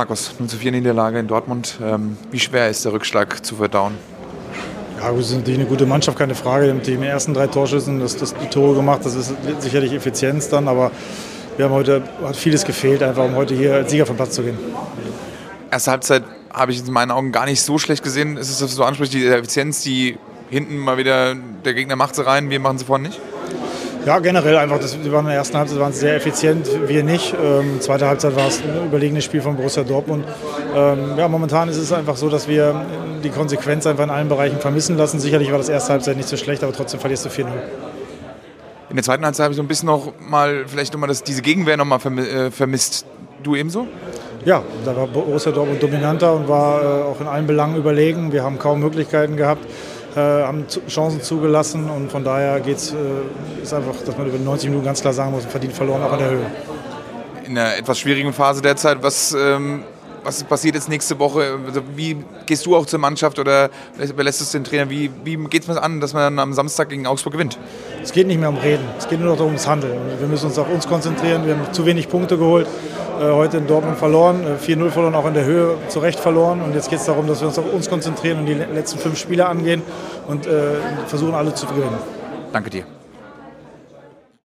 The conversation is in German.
Markus, 0 zu 4 Niederlage in Dortmund. Ähm, wie schwer ist der Rückschlag zu verdauen? Ja, wir sind natürlich eine gute Mannschaft, keine Frage. Haben die ersten drei Torschüssen das, das, die Tore gemacht. Das ist sicherlich Effizienz dann, aber wir haben heute hat vieles gefehlt, einfach um heute hier als Sieger vom Platz zu gehen. Erste Halbzeit habe ich in meinen Augen gar nicht so schlecht gesehen. Ist es so ansprechend, die Effizienz, die hinten mal wieder der Gegner macht sie rein, wir machen sie vorne nicht? Ja, generell einfach. Das, die waren in der ersten Halbzeit waren sehr effizient, wir nicht. Ähm, zweite Halbzeit war es ein überlegenes Spiel von Borussia Dortmund. Ähm, ja, momentan ist es einfach so, dass wir die Konsequenz einfach in allen Bereichen vermissen lassen. Sicherlich war das erste Halbzeit nicht so schlecht, aber trotzdem verlierst du 4-0. In der zweiten Halbzeit habe ich so ein bisschen noch mal, vielleicht nochmal diese Gegenwehr noch mal äh, vermisst. Du ebenso? Ja, da war Borussia Dortmund dominanter und war äh, auch in allen Belangen überlegen. Wir haben kaum Möglichkeiten gehabt. Äh, haben Chancen zugelassen und von daher geht's, äh, ist einfach, dass man über 90 Minuten ganz klar sagen muss, verdient verloren, auch in der Höhe. In einer etwas schwierigen Phase derzeit, was, ähm, was passiert jetzt nächste Woche? Also wie gehst du auch zur Mannschaft oder überlässt es den Trainer? Wie, wie geht es an, dass man am Samstag gegen Augsburg gewinnt? Es geht nicht mehr um Reden, es geht nur noch ums Handeln. Wir müssen uns auf uns konzentrieren, wir haben zu wenig Punkte geholt. Äh, heute in Dortmund verloren, 4-0 äh, verloren, auch in der Höhe zu Recht verloren. Und jetzt geht es darum, dass wir uns auf uns konzentrieren und die letzten fünf Spiele angehen und äh, versuchen alle zu gewinnen. Danke dir.